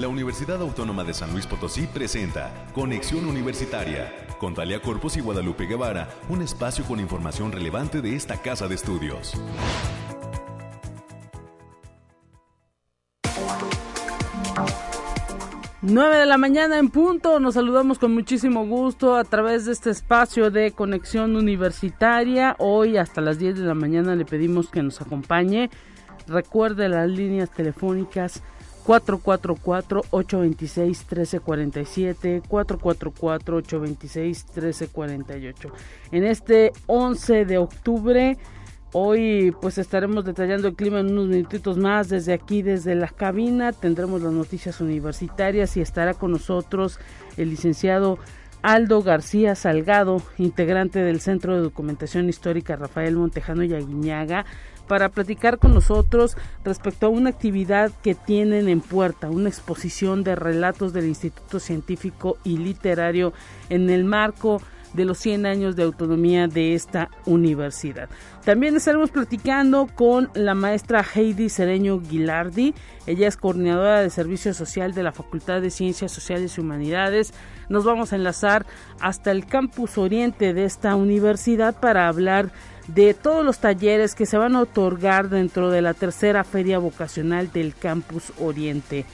La Universidad Autónoma de San Luis Potosí presenta Conexión Universitaria con Talia Corpus y Guadalupe Guevara, un espacio con información relevante de esta casa de estudios. 9 de la mañana en punto, nos saludamos con muchísimo gusto a través de este espacio de conexión universitaria. Hoy hasta las 10 de la mañana le pedimos que nos acompañe. Recuerde las líneas telefónicas 444-826-1347, 444-826-1348. En este 11 de octubre Hoy pues estaremos detallando el clima en unos minutitos más desde aquí, desde la cabina. Tendremos las noticias universitarias y estará con nosotros el licenciado Aldo García Salgado, integrante del Centro de Documentación Histórica Rafael Montejano y Aguiñaga, para platicar con nosotros respecto a una actividad que tienen en puerta, una exposición de relatos del Instituto Científico y Literario en el marco de los 100 años de autonomía de esta universidad. También estaremos platicando con la maestra Heidi Cereño Guilardi. Ella es coordinadora de Servicio Social de la Facultad de Ciencias Sociales y Humanidades. Nos vamos a enlazar hasta el campus oriente de esta universidad para hablar de todos los talleres que se van a otorgar dentro de la tercera feria vocacional del campus oriente.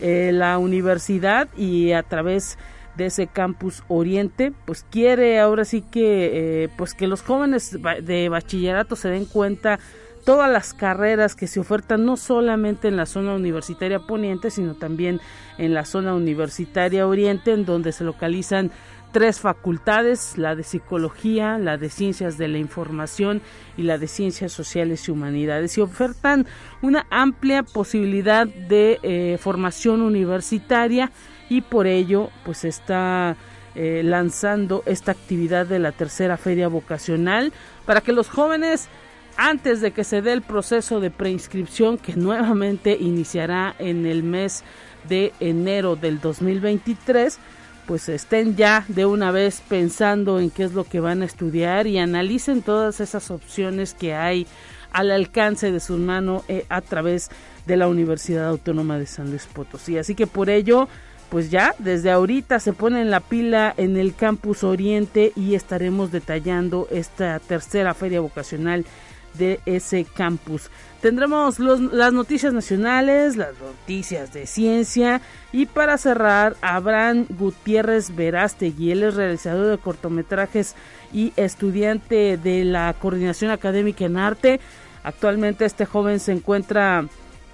Eh, la universidad y a través de ese campus oriente pues quiere ahora sí que eh, pues que los jóvenes de bachillerato se den cuenta todas las carreras que se ofertan no solamente en la zona universitaria poniente sino también en la zona universitaria oriente en donde se localizan tres facultades, la de psicología, la de ciencias de la información y la de ciencias sociales y humanidades, y ofertan una amplia posibilidad de eh, formación universitaria y por ello pues está eh, lanzando esta actividad de la tercera feria vocacional para que los jóvenes antes de que se dé el proceso de preinscripción que nuevamente iniciará en el mes de enero del 2023 pues estén ya de una vez pensando en qué es lo que van a estudiar y analicen todas esas opciones que hay al alcance de su mano eh, a través de la Universidad Autónoma de San Luis Potosí. Así que por ello pues ya desde ahorita se pone en la pila en el campus Oriente y estaremos detallando esta tercera feria vocacional de ese campus. Tendremos las noticias nacionales, las noticias de ciencia y para cerrar, Abraham Gutiérrez Verástegui, él es realizador de cortometrajes y estudiante de la coordinación académica en arte. Actualmente este joven se encuentra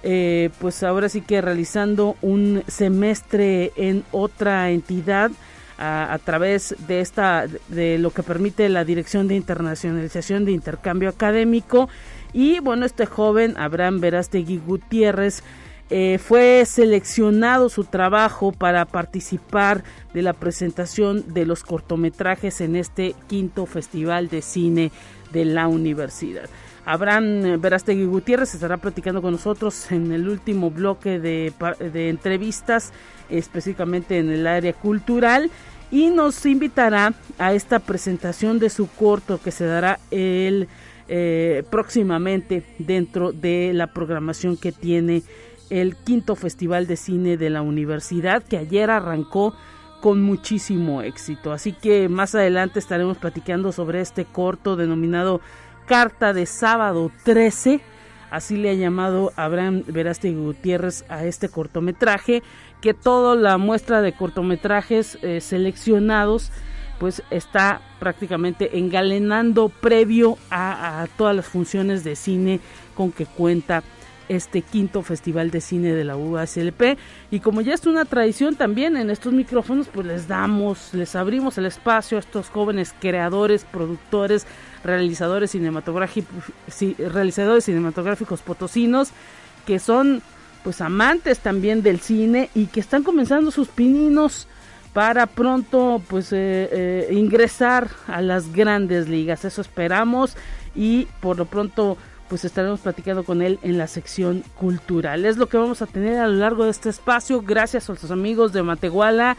eh, pues ahora sí que realizando un semestre en otra entidad a, través de esta de lo que permite la dirección de internacionalización de intercambio académico y bueno este joven Abraham Verástegui Gutiérrez eh, fue seleccionado su trabajo para participar de la presentación de los cortometrajes en este quinto festival de cine de la universidad. Abraham Verástegui Gutiérrez estará platicando con nosotros en el último bloque de, entrevistas, específicamente en el área cultural, y nos invitará a esta presentación de su corto que se dará el eh, próximamente dentro de la programación que tiene el quinto Festival de Cine de la Universidad, que ayer arrancó con muchísimo éxito. Así que más adelante estaremos platicando sobre este corto denominado carta de sábado 13, así le ha llamado Abraham Verástegui Gutiérrez a este cortometraje, que toda la muestra de cortometrajes eh, seleccionados pues está prácticamente engalenando previo a, todas las funciones de cine con que cuenta este quinto festival de cine de la UASLP y como ya es una tradición también en estos micrófonos pues les damos les abrimos el espacio a estos jóvenes creadores productores realizadores cinematográficos, realizadores cinematográficos potosinos que son pues amantes también del cine y que están comenzando sus pininos para pronto pues eh, eh, ingresar a las grandes ligas. Eso esperamos y por lo pronto pues estaremos platicando con él en la sección cultural. Es lo que vamos a tener a lo largo de este espacio. Gracias a los amigos de Matehuala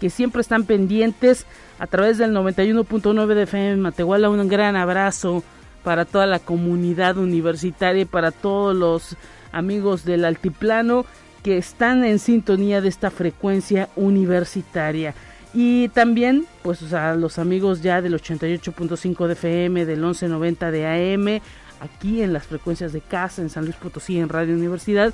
que siempre están pendientes a través del 91.9 de FM Matehuala. Un gran abrazo para toda la comunidad universitaria y para todos los amigos del altiplano que están en sintonía de esta frecuencia universitaria. Y también, pues a los amigos ya del 88.5 de FM, del 1190 de AM, aquí en las frecuencias de casa, en San Luis Potosí, en Radio Universidad.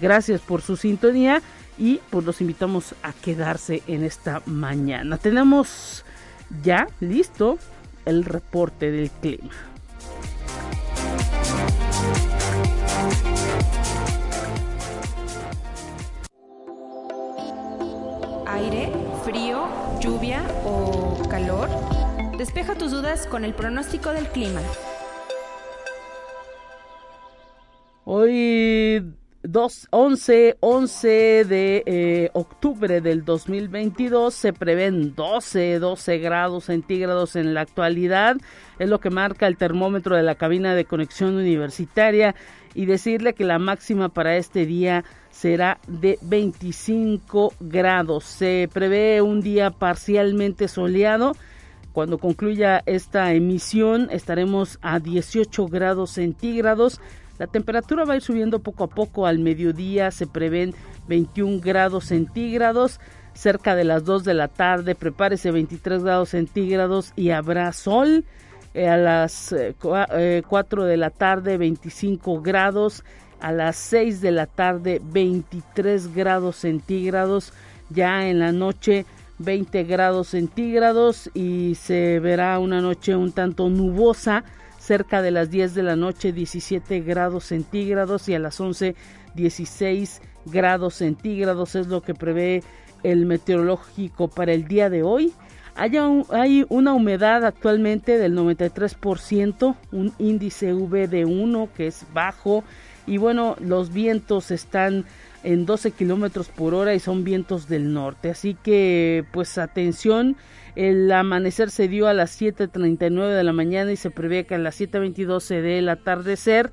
Gracias por su sintonía y pues los invitamos a quedarse en esta mañana. Tenemos ya listo el reporte del clima. Aire, frío, lluvia o calor. Despeja tus dudas con el pronóstico del clima. Hoy 2, 11, 11 de eh, octubre del 2022 se prevén 12, 12 grados centígrados en la actualidad. Es lo que marca el termómetro de la cabina de conexión universitaria y decirle que la máxima para este día será de 25 grados. Se prevé un día parcialmente soleado. Cuando concluya esta emisión estaremos a 18 grados centígrados la temperatura va a ir subiendo poco a poco. Al mediodía se prevén 21 grados centígrados. Cerca de las 2 de la tarde, prepárese 23 grados centígrados y habrá sol. Eh, a las 4 eh, eh, de la tarde, 25 grados. A las 6 de la tarde, 23 grados centígrados. Ya en la noche, 20 grados centígrados y se verá una noche un tanto nubosa cerca de las 10 de la noche 17 grados centígrados y a las 11 16 grados centígrados es lo que prevé el meteorológico para el día de hoy. Hay, hay una humedad actualmente del 93%, un índice V de 1 que es bajo y bueno, los vientos están en 12 kilómetros por hora y son vientos del norte. Así que, pues atención, el amanecer se dio a las 7.39 de la mañana y se prevé que a las 7.22 se dé el atardecer.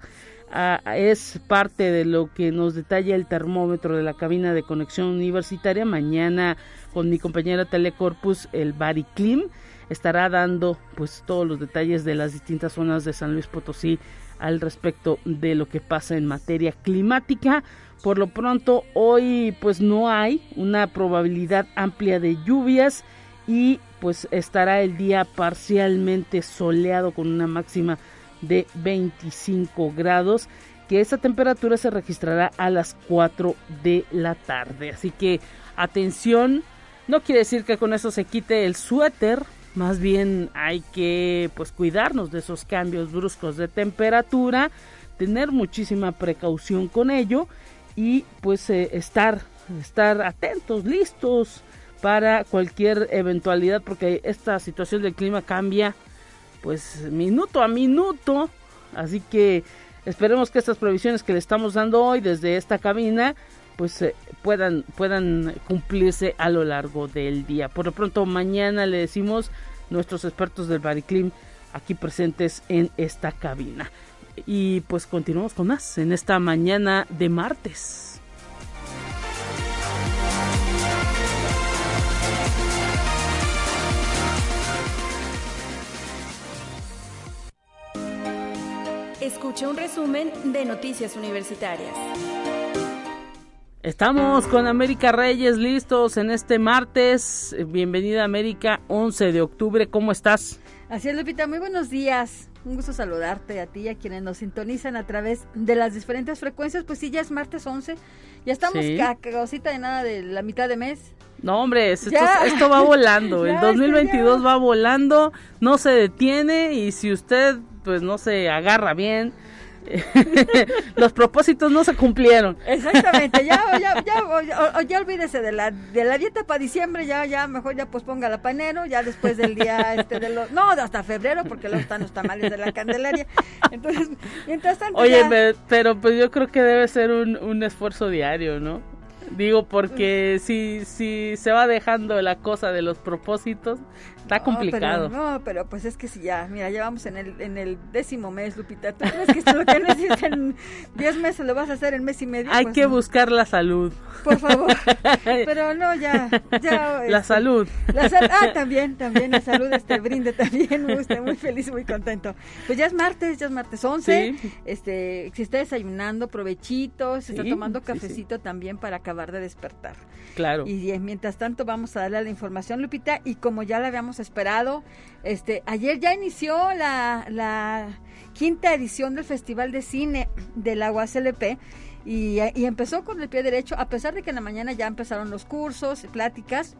Ah, es parte de lo que nos detalla el termómetro de la cabina de conexión universitaria. Mañana con mi compañera Telecorpus, el Bariclim, estará dando pues todos los detalles de las distintas zonas de San Luis Potosí al respecto de lo que pasa en materia climática. Por lo pronto, hoy pues no hay una probabilidad amplia de lluvias y pues estará el día parcialmente soleado con una máxima de 25 grados que esa temperatura se registrará a las 4 de la tarde. Así que atención, no quiere decir que con eso se quite el suéter, más bien hay que pues cuidarnos de esos cambios bruscos de temperatura, tener muchísima precaución con ello y pues eh, estar estar atentos, listos para cualquier eventualidad porque esta situación del clima cambia pues minuto a minuto, así que esperemos que estas previsiones que le estamos dando hoy desde esta cabina pues eh, puedan puedan cumplirse a lo largo del día. Por lo pronto mañana le decimos nuestros expertos del Bariclim aquí presentes en esta cabina. Y pues continuamos con más en esta mañana de martes. Escucha un resumen de Noticias Universitarias. Estamos con América Reyes listos en este martes. Bienvenida América, 11 de octubre. ¿Cómo estás? Así es, Lupita. Muy buenos días. Un gusto saludarte a ti y a quienes nos sintonizan a través de las diferentes frecuencias. Pues sí, ya es martes 11. Ya estamos sí. cosita de nada de la mitad de mes. No, hombre, esto, esto va volando. El 2022 va volando, no se detiene y si usted pues no se agarra bien. los propósitos no se cumplieron. Exactamente, ya, ya, ya, ya, olvídese de la, de la dieta para diciembre, ya, ya, mejor ya posponga la panero, ya después del día este de los, no, hasta febrero, porque luego están los tamales de la Candelaria. Entonces, mientras tanto. Oye, pero pues yo creo que debe ser un, un esfuerzo diario, ¿no? Digo, porque si, si se va dejando la cosa de los propósitos, está complicado. no, pero pues es que si ya, mira, ya vamos en el, en el décimo mes, Lupita. ¿Tú crees que esto lo que no en diez meses lo vas a hacer en mes y medio? Hay pues que buscar la salud. Por favor. Pero no, ya. ya la este, salud. La sal ah, también, también la salud, este brinde también. Muy, muy feliz, muy contento. Pues ya es martes, ya es martes 11. Este, si está desayunando, provechito, se está tomando cafecito también para acabar de despertar. Claro. Y mientras tanto vamos a darle la información, Lupita, y como ya la habíamos esperado, este, ayer ya inició la, quinta edición del Festival de Cine de la UASLP. Y, y empezó con el pie derecho, a pesar de que en la mañana ya empezaron los cursos, pláticas,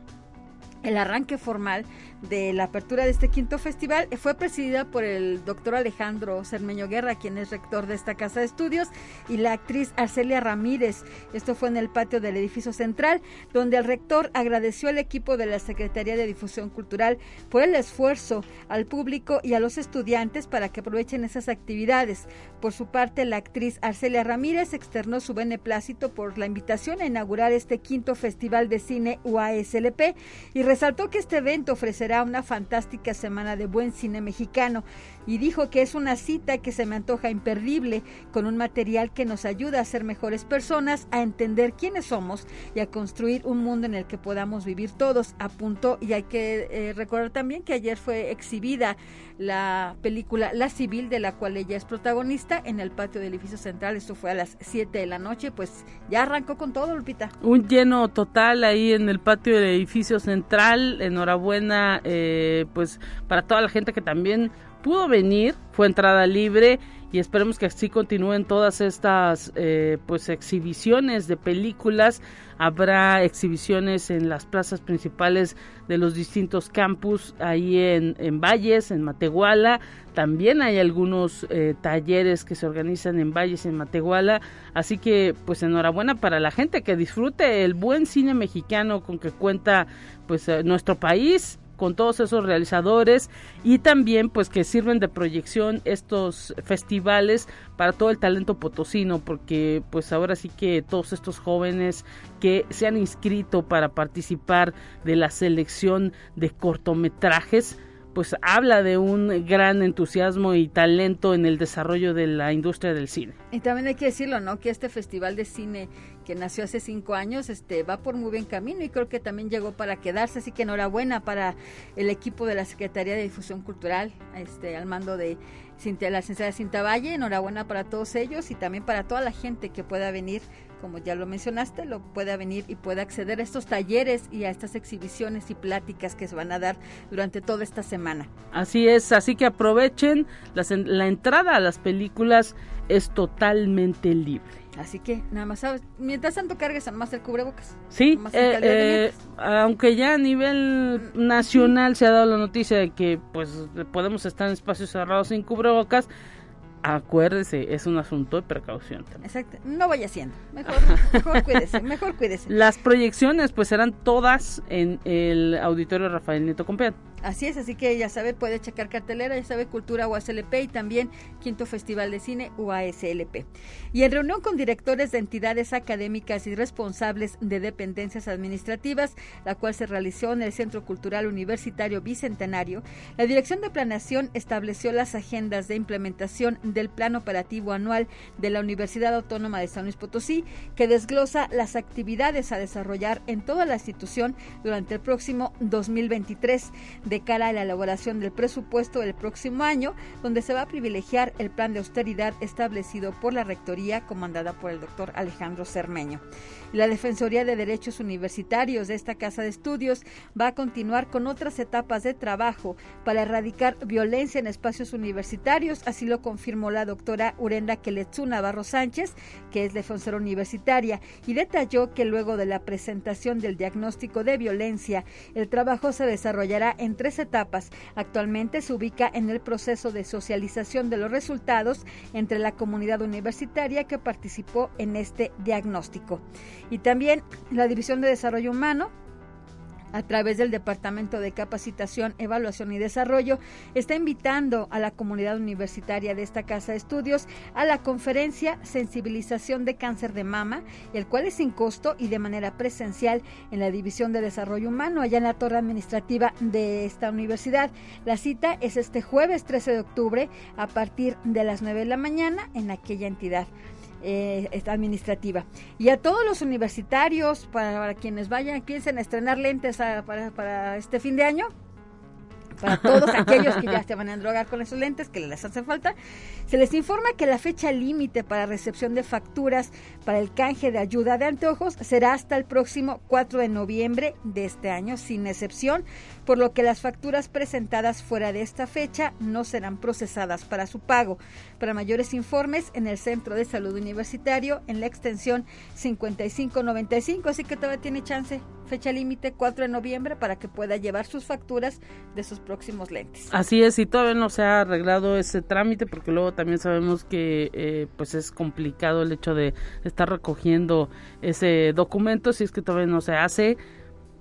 el arranque formal de la apertura de este quinto festival fue presidida por el doctor Alejandro Cermeño Guerra, quien es rector de esta casa de estudios, y la actriz Arcelia Ramírez. Esto fue en el patio del edificio central, donde el rector agradeció al equipo de la Secretaría de Difusión Cultural por el esfuerzo al público y a los estudiantes para que aprovechen esas actividades. Por su parte, la actriz Arcelia Ramírez externó su beneplácito por la invitación a inaugurar este quinto festival de cine UASLP y resaltó que este evento ofrecerá una fantástica semana de buen cine mexicano y dijo que es una cita que se me antoja imperdible, con un material que nos ayuda a ser mejores personas, a entender quiénes somos y a construir un mundo en el que podamos vivir todos. Apuntó y hay que eh, recordar también que ayer fue exhibida la película La Civil, de la cual ella es protagonista, en el patio del edificio central. Esto fue a las 7 de la noche, pues ya arrancó con todo, Lupita. Un lleno total ahí en el patio del edificio central. Enhorabuena eh, pues para toda la gente que también pudo venir, fue entrada libre y esperemos que así continúen todas estas eh, pues exhibiciones de películas. Habrá exhibiciones en las plazas principales de los distintos campus ahí en, en Valles en Matehuala. También hay algunos eh, talleres que se organizan en Valles en Matehuala. Así que pues enhorabuena para la gente que disfrute el buen cine mexicano con que cuenta pues nuestro país con todos esos realizadores y también pues que sirven de proyección estos festivales para todo el talento potosino porque pues ahora sí que todos estos jóvenes que se han inscrito para participar de la selección de cortometrajes pues habla de un gran entusiasmo y talento en el desarrollo de la industria del cine. Y también hay que decirlo, ¿no? Que este festival de cine que nació hace cinco años, este, va por muy buen camino y creo que también llegó para quedarse, así que enhorabuena para el equipo de la Secretaría de Difusión Cultural, este, al mando de Cintia, la licenciada Cinta Valle, enhorabuena para todos ellos y también para toda la gente que pueda venir como ya lo mencionaste, lo pueda venir y pueda acceder a estos talleres y a estas exhibiciones y pláticas que se van a dar durante toda esta semana. Así es, así que aprovechen, la entrada a las películas es totalmente libre. Así que nada más, ¿sabes? mientras tanto cargues más el cubrebocas. Sí, eh, eh, aunque ya a nivel nacional se ha dado la noticia de que pues podemos estar en espacios cerrados sin cubrebocas, acuérdese, es un asunto de precaución. Exacto, no vaya haciendo, mejor, mejor cuídese, mejor cuídese. Las proyecciones pues serán todas en el auditorio Rafael Nieto Compeán. Así es, así que ya sabe, puede checar cartelera, ya sabe, Cultura UASLP y también Quinto Festival de Cine UASLP. Y en reunión con directores de entidades académicas y responsables de dependencias administrativas, la cual se realizó en el Centro Cultural Universitario Bicentenario, la Dirección de Planeación estableció las agendas de implementación del Plan Operativo Anual de la Universidad Autónoma de San Luis Potosí, que desglosa las actividades a desarrollar en toda la institución durante el próximo 2023 de cara a la elaboración del presupuesto del próximo año, donde se va a privilegiar el plan de austeridad establecido por la Rectoría comandada por el doctor Alejandro Cermeño. La Defensoría de Derechos Universitarios de esta Casa de Estudios va a continuar con otras etapas de trabajo para erradicar violencia en espacios universitarios, así lo confirmó la doctora Urenda Keletsu Navarro Sánchez, que es defensora universitaria, y detalló que luego de la presentación del diagnóstico de violencia, el trabajo se desarrollará en tres etapas. Actualmente se ubica en el proceso de socialización de los resultados entre la comunidad universitaria que participó en este diagnóstico. Y también la División de Desarrollo Humano a través del Departamento de Capacitación, Evaluación y Desarrollo, está invitando a la comunidad universitaria de esta Casa de Estudios a la conferencia Sensibilización de Cáncer de Mama, el cual es sin costo y de manera presencial en la División de Desarrollo Humano, allá en la torre administrativa de esta universidad. La cita es este jueves 13 de octubre a partir de las 9 de la mañana en aquella entidad eh, administrativa. Y a todos los universitarios, para, quienes vayan, piensen estrenar lentes para, para este fin de año, para todos aquellos que ya se van a drogar con esos lentes, que les hace falta, se les informa que la fecha límite para recepción de facturas para el canje de ayuda de anteojos será hasta el próximo 4 de noviembre de este año, sin excepción, por lo que las facturas presentadas fuera de esta fecha no serán procesadas para su pago. Para mayores informes, en el Centro de Salud Universitario, en la extensión 5595, así que todavía tiene chance. Fecha límite 4 de noviembre para que pueda llevar sus facturas de sus próximos lentes. Así es, y todavía no se ha arreglado ese trámite porque luego también sabemos que eh, pues es complicado el hecho de estar recogiendo ese documento si es que todavía no se hace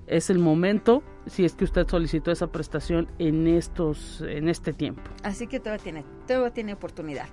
es el momento si es que usted solicitó esa prestación en estos en este tiempo. Así que todavía tiene todavía tiene oportunidad.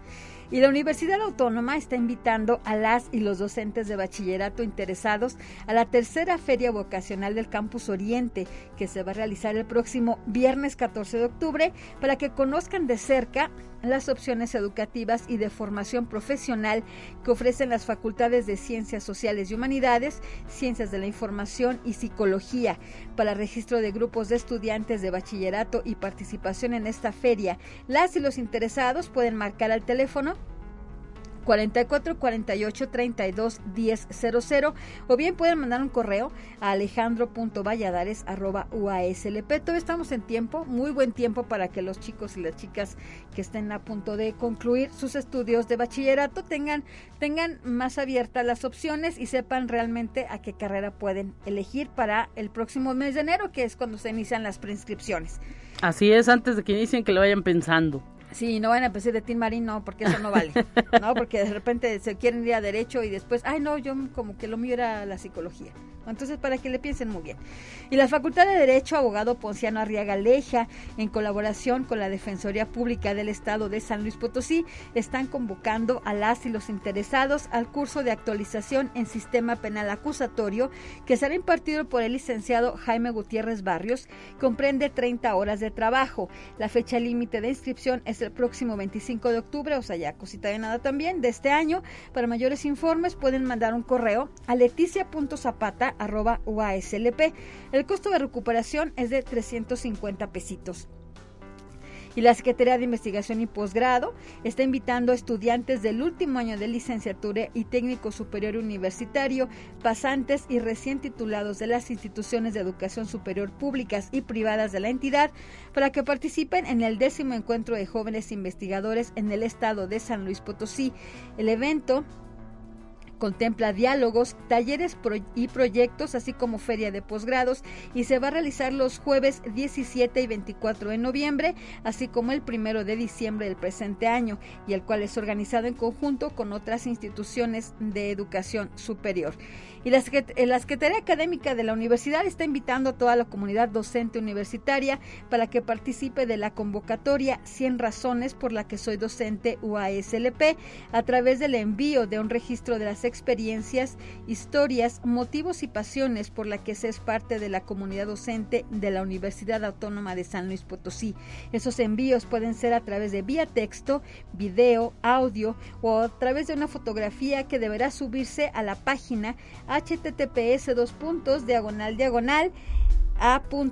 Y la Universidad Autónoma está invitando a las y los docentes de bachillerato interesados a la tercera Feria Vocacional del Campus Oriente, que se va a realizar el próximo viernes 14 de octubre, para que conozcan de cerca las opciones educativas y de formación profesional que ofrecen las facultades de Ciencias Sociales y Humanidades, Ciencias de la Información y Psicología. Para registro de grupos de estudiantes de bachillerato y participación en esta feria, las y los interesados pueden marcar al teléfono 44 48 32 10 00 o bien pueden mandar un correo a alejandro.valladares arroba uaslp. Todavía estamos en tiempo, muy buen tiempo para que los chicos y las chicas que estén a punto de concluir sus estudios de bachillerato tengan, tengan más abiertas las opciones y sepan realmente a qué carrera pueden elegir para el próximo mes de enero, que es cuando se inician las preinscripciones. Así es, antes de que inicien que lo vayan pensando. Sí, no van a empezar de Tim Marín, no, porque eso no vale, ¿no? Porque de repente se quieren ir a derecho y después, ay, no, yo como que lo mío era la psicología. Entonces, para que le piensen muy bien. Y la Facultad de Derecho, abogado Ponciano Arriaga Leja, en colaboración con la Defensoría Pública del Estado de San Luis Potosí, están convocando a las y los interesados al curso de actualización en sistema penal acusatorio que será impartido por el licenciado Jaime Gutiérrez Barrios. Comprende 30 horas de trabajo. La fecha límite de inscripción es el próximo 25 de octubre, o sea, ya cosita de nada también, de este año. Para mayores informes pueden mandar un correo a leticia.zapata arroba UASLP. El costo de recuperación es de 350 pesitos. Y la Secretaría de Investigación y Posgrado está invitando a estudiantes del último año de licenciatura y técnico superior universitario, pasantes y recién titulados de las instituciones de educación superior públicas y privadas de la entidad para que participen en el décimo encuentro de jóvenes investigadores en el estado de San Luis Potosí. El evento Contempla diálogos, talleres y proyectos, así como feria de posgrados, y se va a realizar los jueves 17 y 24 de noviembre, así como el primero de diciembre del presente año, y el cual es organizado en conjunto con otras instituciones de educación superior. Y la, Secretaría Académica de la Universidad está invitando a toda la comunidad docente universitaria para que participe de la convocatoria 100 razones por la que soy docente UASLP a través del envío de un registro de las experiencias, historias, motivos y pasiones por la que se es parte de la comunidad docente de la Universidad Autónoma de San Luis Potosí. Esos envíos pueden ser a través de vía texto, video, audio o a través de una fotografía que deberá subirse a la página https dos puntos diagonal diagonal a.uaslp.mx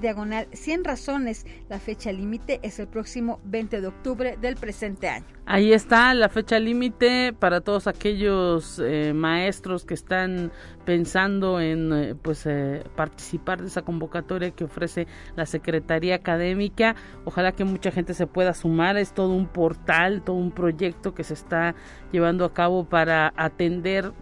diagonal 100 razones. La fecha límite es el próximo 20 de octubre del presente año. Ahí está la fecha límite para todos aquellos eh, maestros que están pensando en eh, pues eh, participar de esa convocatoria que ofrece la Secretaría Académica. Ojalá que mucha gente se pueda sumar. Es todo un portal, todo un proyecto que se está llevando a cabo para atender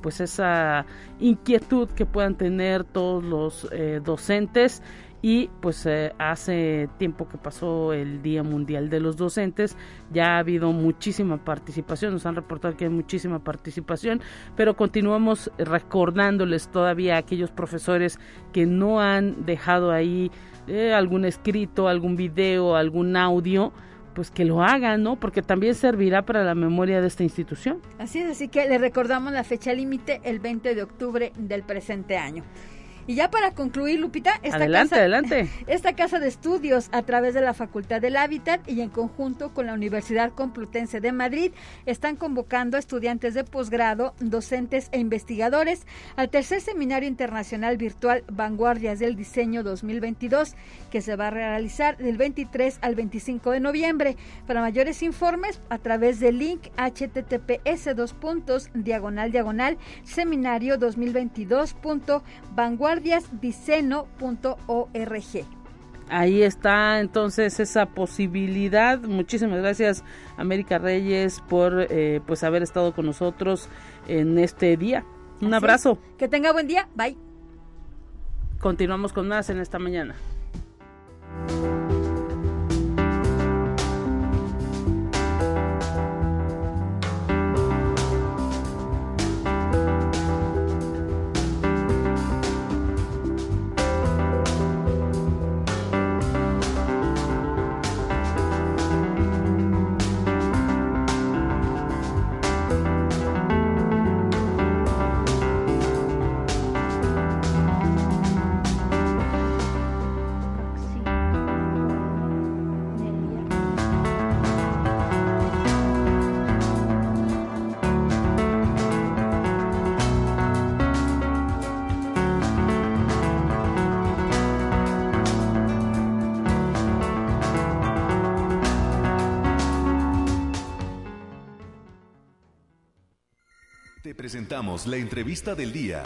pues esa inquietud que puedan tener todos los docentes y pues eh, hace tiempo que pasó el Día Mundial de los Docentes, ya ha habido muchísima participación, nos han reportado que hay muchísima participación, pero continuamos recordándoles todavía a aquellos profesores que no han dejado ahí eh, algún escrito, algún video, algún audio, pues que lo hagan, ¿no? Porque también servirá para la memoria de esta institución. Así es, así que le recordamos la fecha límite el 20 de octubre del presente año. Y ya para concluir, Lupita, esta, adelante, casa, adelante. esta casa de estudios a través de la Facultad del Hábitat y en conjunto con la Universidad Complutense de Madrid están convocando a estudiantes de posgrado, docentes e investigadores al tercer Seminario Internacional Virtual Vanguardias del Diseño 2022 que se va a realizar del 23 al 25 de noviembre. Para mayores informes a través del link https dos puntos diagonal diagonal seminario 2022 vanguardiasdiceno.org. Ahí está entonces esa posibilidad. Muchísimas gracias América Reyes por eh, pues haber estado con nosotros en este día. Un Así abrazo. es. Que tenga buen día. Bye. Continuamos con más en esta mañana. Presentamos la entrevista del día.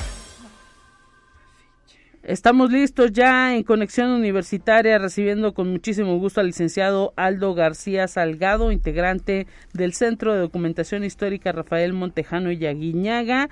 Estamos listos ya en Conexión Universitaria, recibiendo con muchísimo gusto al licenciado Aldo García Salgado, integrante del Centro de Documentación Histórica Rafael Montejano y Yaguiñaga.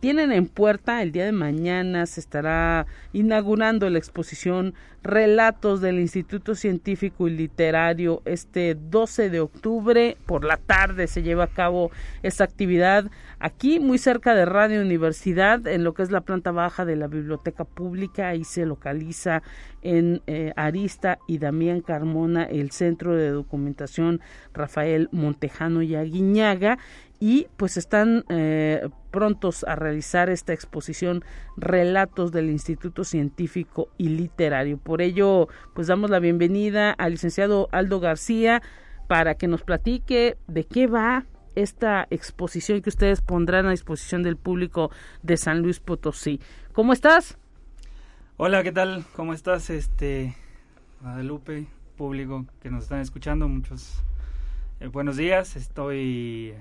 Tienen en puerta el día de mañana, se estará inaugurando la exposición Relatos del Instituto Científico y Literario. Este 12 de octubre por la tarde se lleva a cabo esta actividad aquí muy cerca de Radio Universidad, en lo que es la planta baja de la Biblioteca Pública. Ahí se localiza en eh, Arista y Damián Carmona el Centro de Documentación Rafael Montejano y Aguiñaga y pues están eh, prontos a realizar esta exposición Relatos del Instituto Científico y Literario. Por ello, pues damos la bienvenida al licenciado Aldo García para que nos platique de qué va esta exposición que ustedes pondrán a disposición del público de San Luis Potosí. ¿Cómo estás? Hola, ¿qué tal? ¿Cómo estás, este Guadalupe, público que nos están escuchando? Muchos eh, buenos días. Estoy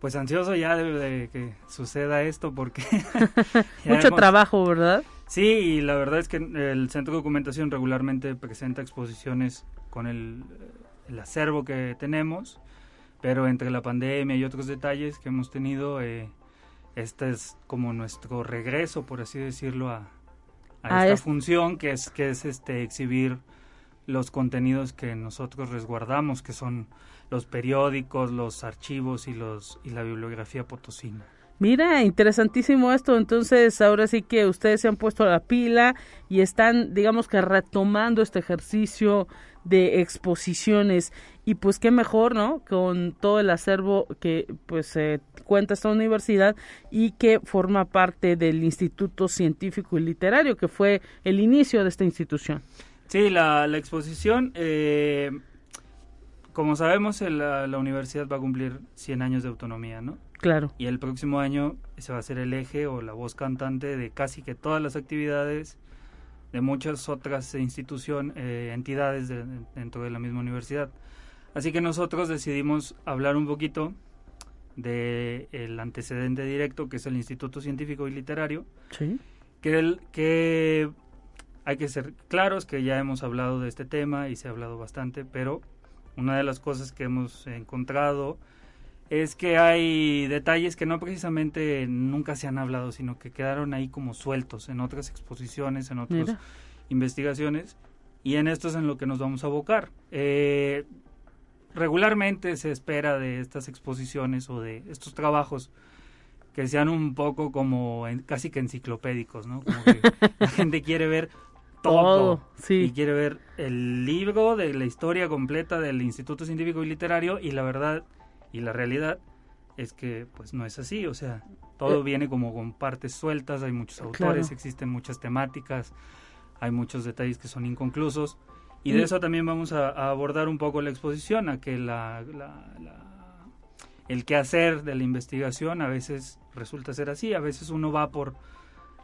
pues ansioso ya de, de que suceda esto porque Mucho hemos- trabajo, ¿verdad? Sí, y la verdad es que el Centro de Documentación regularmente presenta exposiciones con el, el acervo que tenemos, pero entre la pandemia y otros detalles que hemos tenido, eh, este es como nuestro regreso, por así decirlo, a, a A esta est- función que es que es este exhibir los contenidos que nosotros resguardamos, que son los periódicos, los archivos y los y la bibliografía potosina. Mira, interesantísimo esto. Entonces, ahora sí que ustedes se han puesto a la pila y están, digamos que retomando este ejercicio de exposiciones. Y pues qué mejor, ¿no? Con todo el acervo que pues eh, cuenta esta universidad y que forma parte del Instituto Científico y Literario, que fue el inicio de esta institución. Sí, la, la exposición, eh, como sabemos, la, la universidad va a cumplir 100 años de autonomía, ¿no? Claro. Y el próximo año se va a ser el eje o la voz cantante de casi que todas las actividades de muchas otras instituciones, entidades de- dentro de la misma universidad. Así que nosotros decidimos hablar un poquito de el antecedente directo que es el Instituto Científico y Literario, Sí. que, el, que hay que ser claros que ya hemos hablado de este tema y se ha hablado bastante, pero una de las cosas que hemos encontrado es que hay detalles que no precisamente nunca se han hablado, sino que quedaron ahí como sueltos en otras exposiciones, en Mira. investigaciones y en esto es en lo que nos vamos a abocar. Eh, regularmente se espera de estas exposiciones o de estos trabajos que sean un poco como casi que enciclopédicos, ¿no? Como que la gente quiere ver todo, sí. y quiere ver el libro de la historia completa del Instituto Científico y Literario y la verdad y la realidad es que pues no es así, o sea, todo eh. viene como con partes sueltas, hay muchos autores, existen muchas temáticas, hay muchos detalles que son inconclusos. Y de eso también vamos a, abordar un poco la exposición, a que la, el quehacer de la investigación a veces resulta ser así, a veces uno va por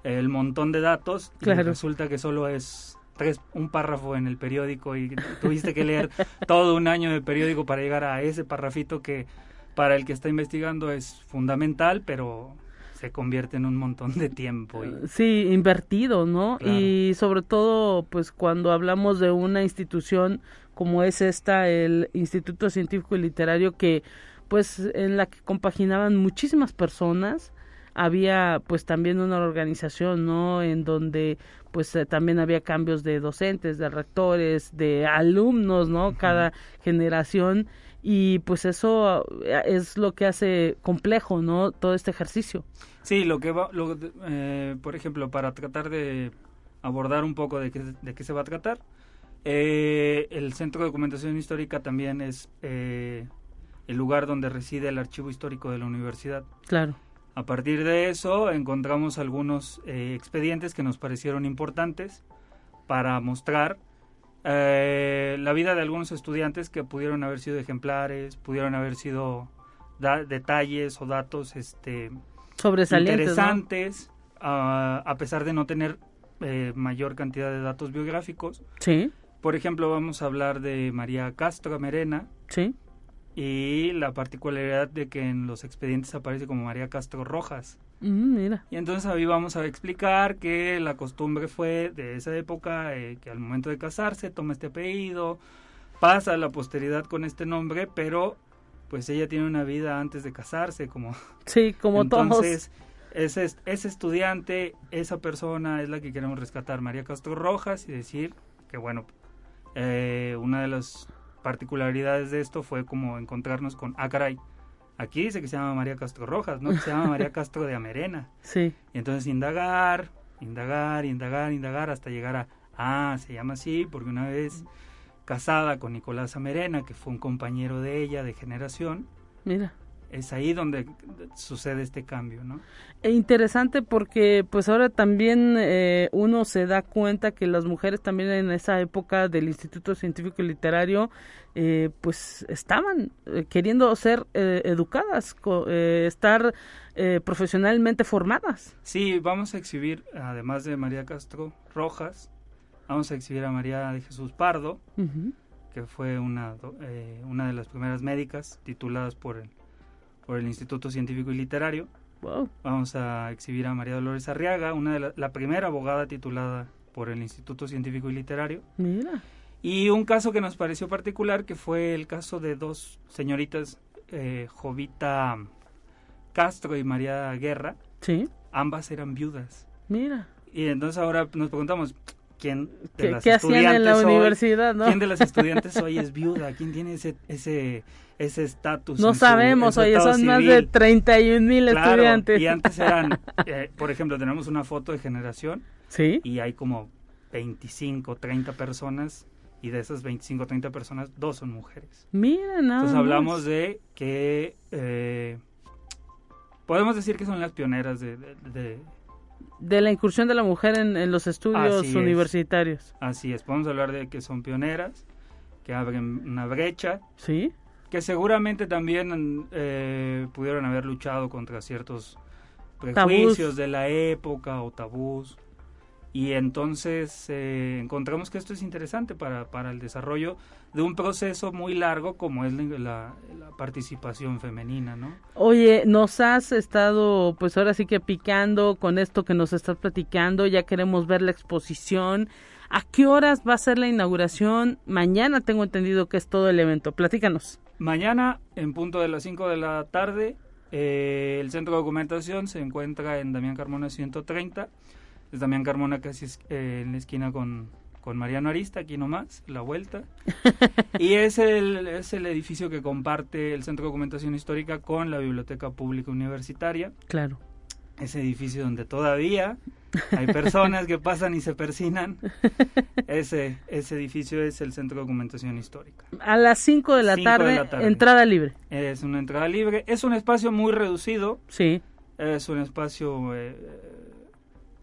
el montón de datos y resulta que solo es tres, un párrafo en el periódico y tuviste que leer todo un año de periódico para llegar a ese parrafito que para el que está investigando es fundamental, pero se convierte en un montón de tiempo. Y... Sí, invertido, ¿no? Y sobre todo, pues cuando hablamos de una institución como es esta, el Instituto Científico y Literario, que pues en la que compaginaban muchísimas personas, había pues también una organización, ¿no? En donde pues eh, también había cambios de docentes, de rectores, de alumnos, ¿no? Cada generación y pues eso eh, es lo que hace complejo, ¿no? Todo este ejercicio. Sí, lo que va, lo, eh, por ejemplo, para tratar de abordar un poco de qué, de qué se va a tratar, eh, el Centro de Documentación Histórica también es el lugar donde reside el archivo histórico de la universidad. Claro. A partir de eso encontramos algunos expedientes que nos parecieron importantes para mostrar eh, la vida de algunos estudiantes que pudieron haber sido ejemplares, pudieron haber sido detalles o datos este, interesantes, a pesar de no tener eh, mayor cantidad de datos biográficos. Sí. Por ejemplo, vamos a hablar de María Castro Merena. Sí. Y la particularidad de que en los expedientes aparece como María Castro Rojas. Mm, mira. Y entonces ahí vamos a explicar que la costumbre fue de esa época eh, que al momento de casarse toma este apellido, pasa a la posteridad con este nombre, pero pues ella tiene una vida antes de casarse, como... Sí, como entonces, Ese, ese estudiante, esa persona es la que queremos rescatar, María Castro Rojas, y decir que bueno, eh, una de las particularidades de esto fue como encontrarnos con, ah caray, Aquí dice que se llama María Castro Rojas, ¿no? Que se llama María Castro de Amerena. Sí. Y entonces indagar, indagar, indagar, indagar hasta llegar a, ah, se llama así porque una vez casada con Nicolás Amerena, que fue un compañero de ella de generación. Mira es ahí donde sucede este cambio, ¿no? E interesante porque pues ahora también eh, uno se da cuenta que las mujeres también en esa época del Instituto Científico y Literario eh, pues estaban eh, queriendo ser educadas, estar profesionalmente formadas. Sí, vamos a exhibir, además de María Castro Rojas, vamos a exhibir a María de Jesús Pardo, que fue una, una de las primeras médicas tituladas por el por el Instituto Científico y Literario. Vamos a exhibir a María Dolores Arriaga, una de la, primera abogada titulada por el Instituto Científico y Literario. Mira. Y un caso que nos pareció particular, que fue el caso de dos señoritas, eh, Jovita Castro y María Guerra. Sí. Ambas eran viudas. Mira. Y entonces ahora nos preguntamos, quién de las hacían en la universidad, ¿Quién de las estudiantes hoy es viuda? ¿Quién tiene ese ese ese estatus? No sabemos, oye, son más de 31 mil estudiantes. Y antes eran, eh, por ejemplo, tenemos una foto de generación. Sí. Y hay como 25, 30 personas y de esas 25, 30 personas, dos son mujeres. Miren, nada Entonces hablamos de que eh, podemos decir que son las pioneras de de la incursión de la mujer en, los estudios universitarios. Así es, podemos hablar de que son pioneras, que abren una brecha. Sí. Que seguramente también eh, pudieron haber luchado contra ciertos prejuicios de la época o tabús. Y entonces eh, encontramos que esto es interesante para, para el desarrollo de un proceso muy largo como es la, participación femenina, ¿no? Oye, nos has estado pues ahora sí que picando con esto que nos estás platicando, ya queremos ver la exposición. ¿A qué horas va a ser la inauguración? Mañana tengo entendido que es todo el evento. Platícanos. Mañana, en punto de las 5 de la tarde, eh, el centro de documentación se encuentra en Damián Carmona 130 Es Damián Carmona casi eh, en la esquina con, con Mariano Arista, aquí nomás, la vuelta. y es el, es el edificio que comparte el Centro de Documentación Histórica con la Biblioteca Pública Universitaria. Claro. Ese edificio donde todavía hay personas que pasan y se persinan. Ese, ese edificio es el Centro de Documentación Histórica. A las 5 de, la tarde, entrada libre. Es una entrada libre. Es un espacio muy reducido. Sí. Es un espacio eh,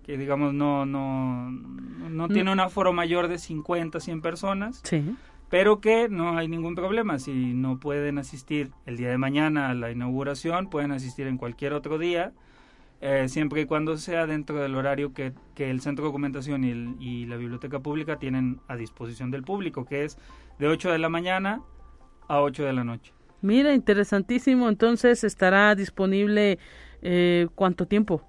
que, digamos, no, no, no tiene un aforo mayor de 50, 100 personas. Sí. Pero que no hay ningún problema. Si no pueden asistir el día de mañana a la inauguración, pueden asistir en cualquier otro día eh, siempre y cuando sea dentro del horario que, que el Centro de Documentación y, y, la Biblioteca Pública tienen a disposición del público, que es de 8 de la mañana a 8 de la noche. Mira, interesantísimo. Entonces, ¿estará disponible eh, cuánto tiempo?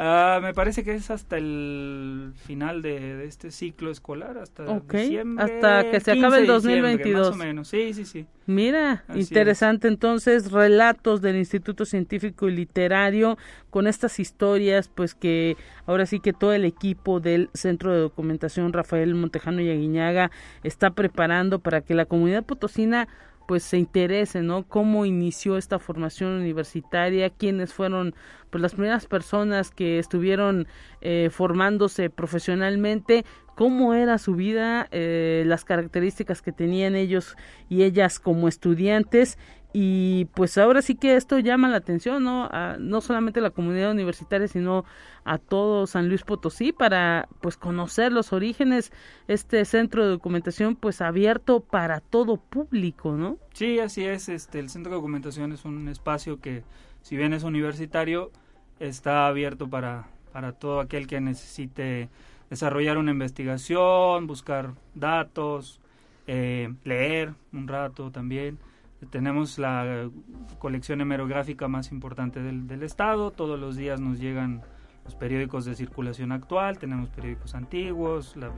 Uh, me parece que es hasta el final de, de este ciclo escolar, hasta diciembre. Hasta que se acabe el 2022. Más o menos, sí, sí, sí. Mira, Así interesante es. entonces, relatos del Instituto Científico y Literario con estas historias, pues que ahora sí que todo el equipo del Centro de Documentación Rafael Montejano y Aguiñaga está preparando para que la comunidad potosina pues se interese, ¿no? Cómo inició esta formación universitaria, quiénes fueron pues las primeras personas que estuvieron eh, formándose profesionalmente, cómo era su vida, eh, las características que tenían ellos y ellas como estudiantes y pues ahora sí que esto llama la atención, ¿no? A, no solamente a la comunidad universitaria, sino a todo San Luis Potosí para pues conocer los orígenes, este centro de documentación pues abierto para todo público, ¿no? Sí, así es, este el centro de documentación es un espacio que si bien es universitario, está abierto para, para todo aquel que necesite desarrollar una investigación, buscar datos, eh, leer un rato también tenemos la colección hemerográfica más importante del, del, estado. Todos los días nos llegan los periódicos de circulación actual. Tenemos periódicos antiguos, la,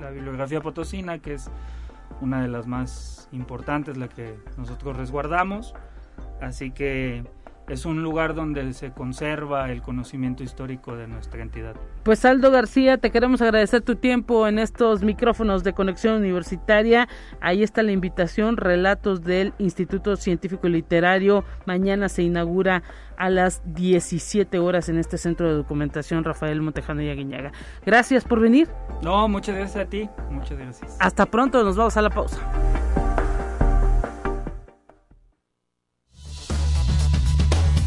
la bibliografía potosina, que es una de las más importantes, la que nosotros resguardamos. Así que es un lugar donde se conserva el conocimiento histórico de nuestra entidad. Pues Aldo García, te queremos agradecer tu tiempo en estos micrófonos de conexión universitaria. Ahí está la invitación, relatos del Instituto Científico y Literario. Mañana se inaugura a las 17 horas en este centro de documentación Rafael Montejano y Aguiñaga. Gracias por venir. No, muchas gracias a ti. Muchas gracias. Hasta pronto, nos vamos a la pausa.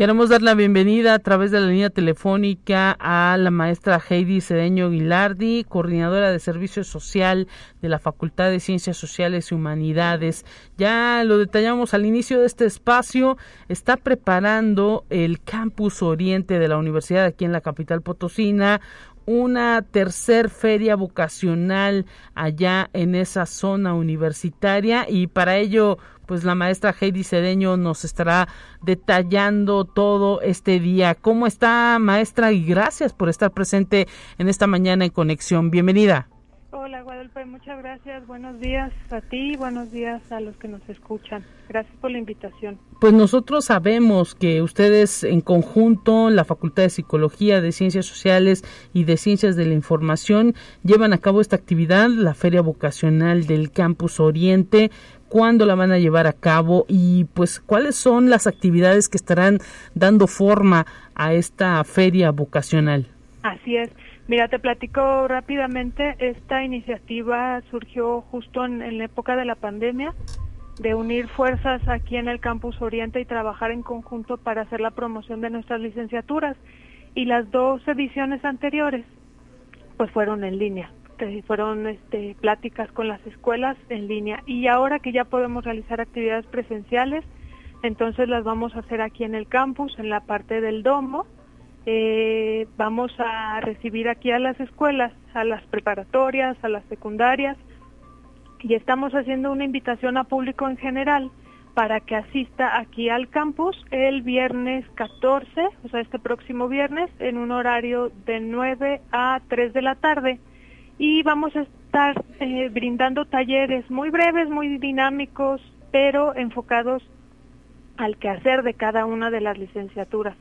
Queremos dar la bienvenida a través de la línea telefónica a la maestra Heidi Cedeño Guilardi, coordinadora de Servicio Social de la Facultad de Ciencias Sociales y Humanidades. Ya lo detallamos al inicio de este espacio, está preparando el Campus Oriente de la Universidad aquí en la capital potosina, una tercer feria vocacional allá en esa zona universitaria y para ello pues la maestra Heidi Cedeño nos estará detallando todo este día. ¿Cómo está maestra? Y gracias por estar presente en esta mañana en conexión. Bienvenida. Hola Guadalupe, muchas gracias. Buenos días a ti, buenos días a los que nos escuchan. Gracias por la invitación. Pues nosotros sabemos que ustedes en conjunto, la Facultad de Psicología, de Ciencias Sociales y de Ciencias de la Información, llevan a cabo esta actividad, la Feria Vocacional del Campus Oriente cuándo la van a llevar a cabo y pues cuáles son las actividades que estarán dando forma a esta feria vocacional. Así es. Mira, te platico rápidamente. Esta iniciativa surgió justo en, la época de la pandemia, de unir fuerzas aquí en el Campus Oriente y trabajar en conjunto para hacer la promoción de nuestras licenciaturas. Y las dos ediciones anteriores, pues fueron en línea. Fueron este, pláticas con las escuelas en línea y ahora que ya podemos realizar actividades presenciales, entonces las vamos a hacer aquí en el campus, en la parte del domo. Eh, vamos a recibir aquí a las escuelas, a las preparatorias, a las secundarias y estamos haciendo una invitación a público en general para que asista aquí al campus el viernes 14, o sea, este próximo viernes, en un horario de 9 a 3 de la tarde. Y vamos a estar eh, brindando talleres muy breves, muy dinámicos, pero enfocados al quehacer de cada una de las licenciaturas.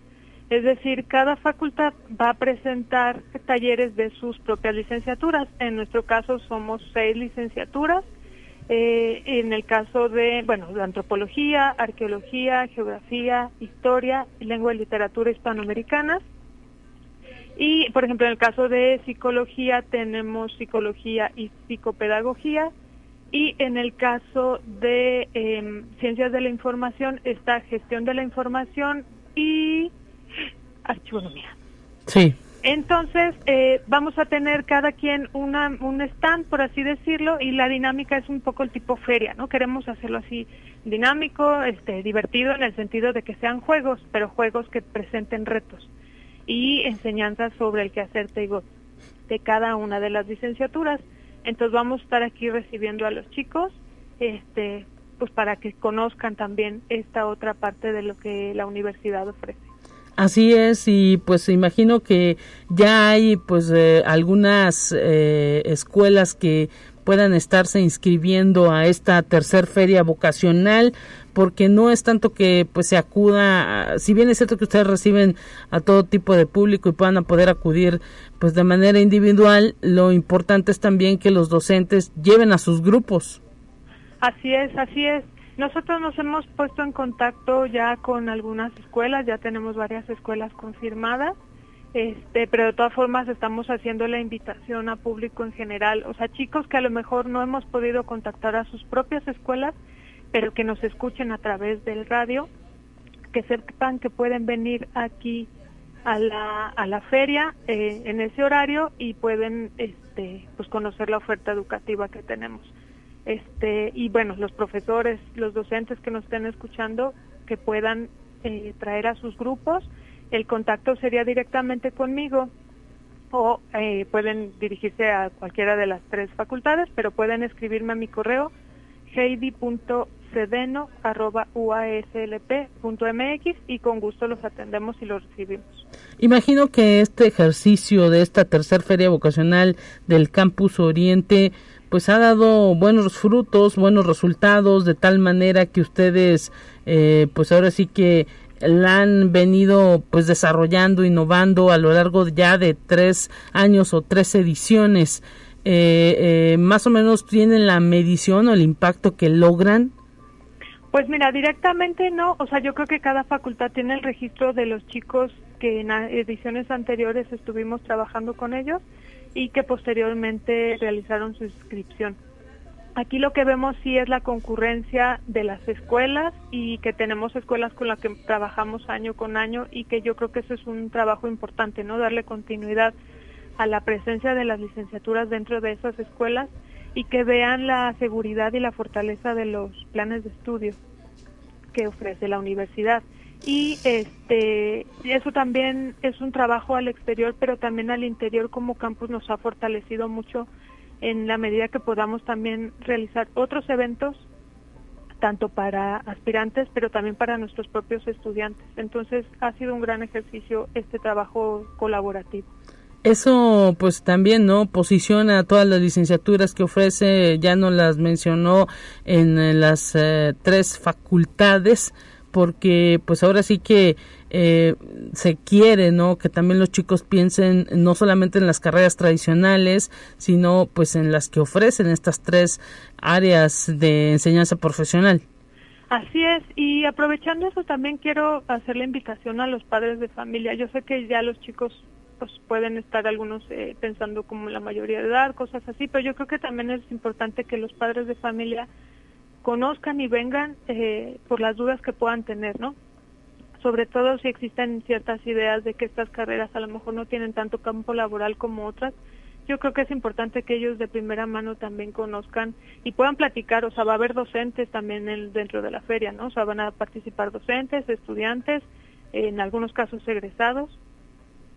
Es decir, cada facultad va a presentar talleres de sus propias licenciaturas. En nuestro caso somos seis licenciaturas eh, en el caso de, bueno, de antropología, arqueología, geografía, historia, lengua y literatura hispanoamericanas. Y, por ejemplo, en el caso de psicología tenemos psicología y psicopedagogía. Y en el caso de em, ciencias de la información está gestión de la información y archivonomía. Sí. Entonces, eh, vamos a tener cada quien una, un stand, por así decirlo, y la dinámica es un poco el tipo feria, ¿no? Queremos hacerlo así dinámico, este, divertido en el sentido de que sean juegos, pero juegos que presenten retos y enseñanzas sobre el quehacer, te digo, de cada una de las licenciaturas. Entonces vamos a estar aquí recibiendo a los chicos, este, pues para que conozcan también esta otra parte de lo que la universidad ofrece. Así es, y pues imagino que ya hay pues eh, algunas eh, escuelas que puedan estarse inscribiendo a esta tercer feria vocacional porque no es tanto que pues se acuda, si bien es cierto que ustedes reciben a todo tipo de público y puedan poder acudir pues de manera individual, lo importante es también que los docentes lleven a sus grupos. Así es, así es. Nosotros nos hemos puesto en contacto ya con algunas escuelas, ya tenemos varias escuelas confirmadas, este, pero de todas formas estamos haciendo la invitación a público en general, o sea, chicos que a lo mejor no hemos podido contactar a sus propias escuelas, pero que nos escuchen a través del radio, que sepan que pueden venir aquí a la, a la feria eh, en ese horario y pueden este, pues conocer la oferta educativa que tenemos este y bueno los profesores los docentes que nos estén escuchando que puedan eh, traer a sus grupos el contacto sería directamente conmigo o eh, pueden dirigirse a cualquiera de las tres facultades pero pueden escribirme a mi correo heidi.cedeno.uaslp.mx y con gusto los atendemos y los recibimos. Imagino que este ejercicio de esta tercera feria vocacional del Campus Oriente pues ha dado buenos frutos, buenos resultados, de tal manera que ustedes, eh, pues ahora sí que la han venido pues desarrollando, innovando a lo largo ya de tres años o tres ediciones. Eh, eh, más o menos tienen la medición o el impacto que logran. Pues mira, directamente no, o sea, yo creo que cada facultad tiene el registro de los chicos que en ediciones anteriores estuvimos trabajando con ellos y que posteriormente realizaron su inscripción. Aquí lo que vemos sí es la concurrencia de las escuelas y que tenemos escuelas con las que trabajamos año con año y que yo creo que eso es un trabajo importante, ¿no? Darle continuidad a la presencia de las licenciaturas dentro de esas escuelas y que vean la seguridad y la fortaleza de los planes de estudio que ofrece la universidad y este eso también es un trabajo al exterior pero también al interior como campus nos ha fortalecido mucho en la medida que podamos también realizar otros eventos tanto para aspirantes pero también para nuestros propios estudiantes. Entonces ha sido un gran ejercicio este trabajo colaborativo. Eso pues también no posiciona a todas las licenciaturas que ofrece ya no las mencionó en las eh, tres facultades porque pues ahora sí que eh, se quiere, ¿no? Que también los chicos piensen no solamente en las carreras tradicionales, sino pues en las que ofrecen estas tres áreas de enseñanza profesional. Así es, y aprovechando eso también quiero hacer la invitación a los padres de familia. Yo sé que ya los chicos pues pueden estar algunos eh, pensando como la mayoría de edad, cosas así, pero yo creo que también es importante que los padres de familia conozcan y vengan eh, por las dudas que puedan tener, ¿no? Sobre todo si existen ciertas ideas de que estas carreras a lo mejor no tienen tanto campo laboral como otras. Yo creo que es importante que ellos de primera mano también conozcan y puedan platicar, o sea, va a haber docentes también en, dentro de la feria, ¿no? O sea, van a participar docentes, estudiantes, en algunos casos egresados.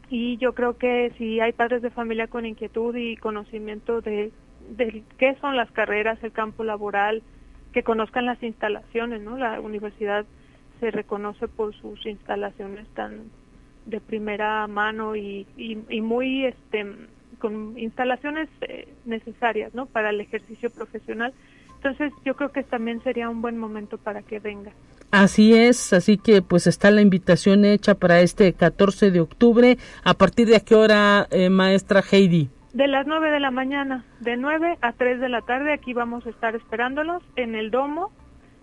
Y yo creo que si hay padres de familia con inquietud y conocimiento de qué son las carreras, el campo laboral, que conozcan las instalaciones, ¿no? La universidad se reconoce por sus instalaciones tan de primera mano y, y, muy este con instalaciones eh, necesarias no para el ejercicio profesional entonces yo creo que también sería un buen momento para que venga Así es, así que pues está la invitación hecha para este 14 de octubre. ¿A partir de qué hora, eh, maestra Heidi? De las 9 de la mañana, de 9 a 3 de la tarde, aquí vamos a estar esperándolos en el domo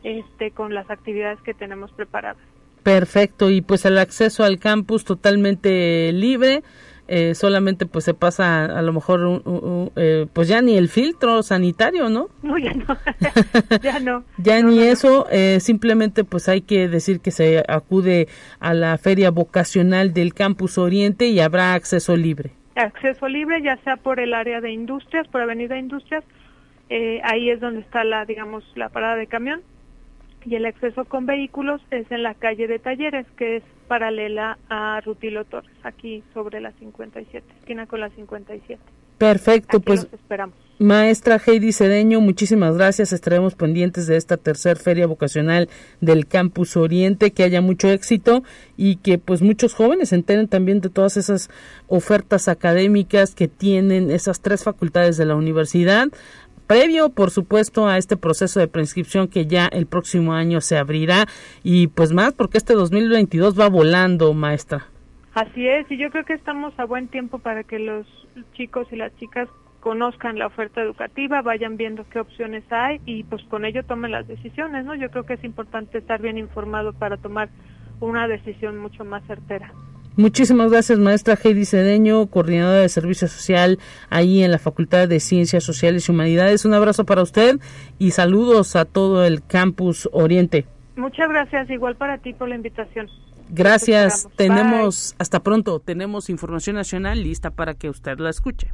este, con las actividades que tenemos preparadas. Perfecto, y pues el acceso al campus totalmente libre. Eh, solamente pues se pasa a lo mejor eh, pues ya ni el filtro sanitario, ¿no? No, ya no, ya no. ya ni eso, eh, simplemente pues hay que decir que se acude a la feria vocacional del Campus Oriente y habrá acceso libre. Acceso libre, ya sea por el área de industrias, por Avenida Industrias, ahí es donde está la, digamos, la parada de camión y el acceso con vehículos es en la calle de Talleres, que es paralela a Rutilo Torres, aquí sobre la 57, esquina con la 57. Perfecto, pues esperamos. Maestra Heidi Cedeño, muchísimas gracias. Estaremos pendientes de esta tercer feria vocacional del Campus Oriente. Que haya mucho éxito y que pues muchos jóvenes se enteren también de todas esas ofertas académicas que tienen esas tres facultades de la universidad previo, por supuesto, a este proceso de prescripción que ya el próximo año se abrirá y pues más porque este 2022 va volando, maestra. Así es, y yo creo que estamos a buen tiempo para que los chicos y las chicas conozcan la oferta educativa, vayan viendo qué opciones hay y pues con ello tomen las decisiones, ¿no? Yo creo que es importante estar bien informado para tomar una decisión mucho más certera. Muchísimas gracias, maestra Heidi Cedeño, coordinadora de Servicio Social ahí en la Facultad de Ciencias Sociales y Humanidades. Un abrazo para usted y saludos a todo el campus Oriente. Muchas gracias, igual para ti por la invitación. Gracias, tenemos, hasta pronto, tenemos información nacional lista para que usted la escuche.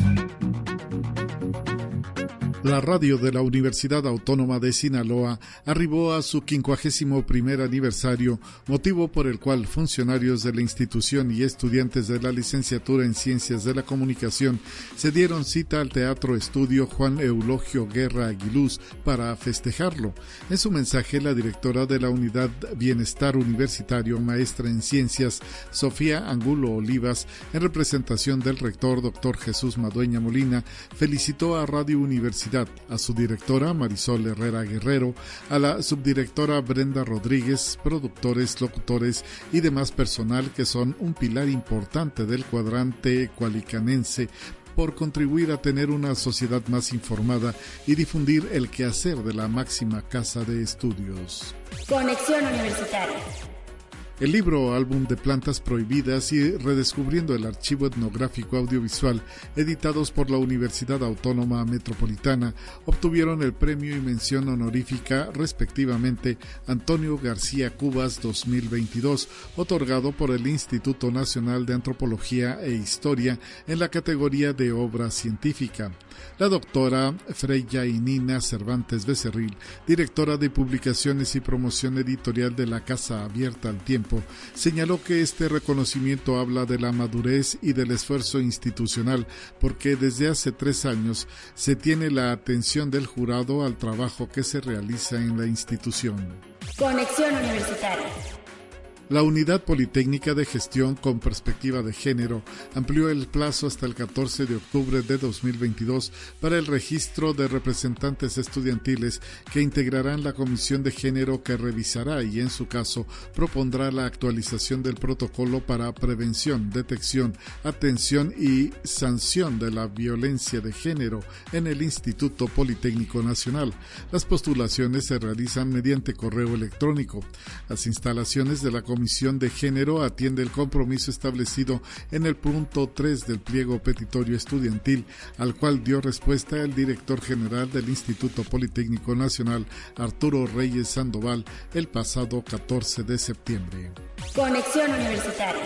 La radio de la Universidad Autónoma de Sinaloa arribó a su 51 primer aniversario, motivo por el cual funcionarios de la institución y estudiantes de la licenciatura en Ciencias de la Comunicación se dieron cita al Teatro Estudio Juan Eulogio Guerra Aguiluz para festejarlo. En su mensaje, la directora de la Unidad Bienestar Universitario, maestra en Ciencias, Sofía Angulo Olivas, en representación del rector doctor Jesús Madueña Molina, felicitó a Radio Universidad a su directora Marisol Herrera Guerrero, a la subdirectora Brenda Rodríguez, productores, locutores y demás personal que son un pilar importante del cuadrante cualicanense por contribuir a tener una sociedad más informada y difundir el quehacer de la máxima casa de estudios. Conexión Universitaria. El libro Álbum de Plantas Prohibidas y Redescubriendo el Archivo Etnográfico Audiovisual, editados por la Universidad Autónoma Metropolitana, obtuvieron el premio y mención honorífica, respectivamente, Antonio García Cubas 2022, otorgado por el Instituto Nacional de Antropología e Historia en la categoría de obra científica. La doctora Freya Inina Cervantes Becerril, directora de Publicaciones y Promoción Editorial de la Casa Abierta al Tiempo, señaló que este reconocimiento habla de la madurez y del esfuerzo institucional porque desde hace tres años se tiene la atención del jurado al trabajo que se realiza en la institución. Conexión Universitaria. La Unidad Politécnica de Gestión con Perspectiva de Género amplió el plazo hasta el 14 de octubre de 2022 para el registro de representantes estudiantiles que integrarán la Comisión de Género que revisará y, en su caso, propondrá la actualización del protocolo para prevención, detección, atención y sanción de la violencia de género en el Instituto Politécnico Nacional. Las postulaciones se realizan mediante correo electrónico. Las instalaciones de la Comisión Comisión de Género atiende el compromiso establecido en el punto 3 del pliego petitorio estudiantil, al cual dio respuesta el director general del Instituto Politécnico Nacional, Arturo Reyes Sandoval, el pasado 14 de septiembre. Conexión Universitaria.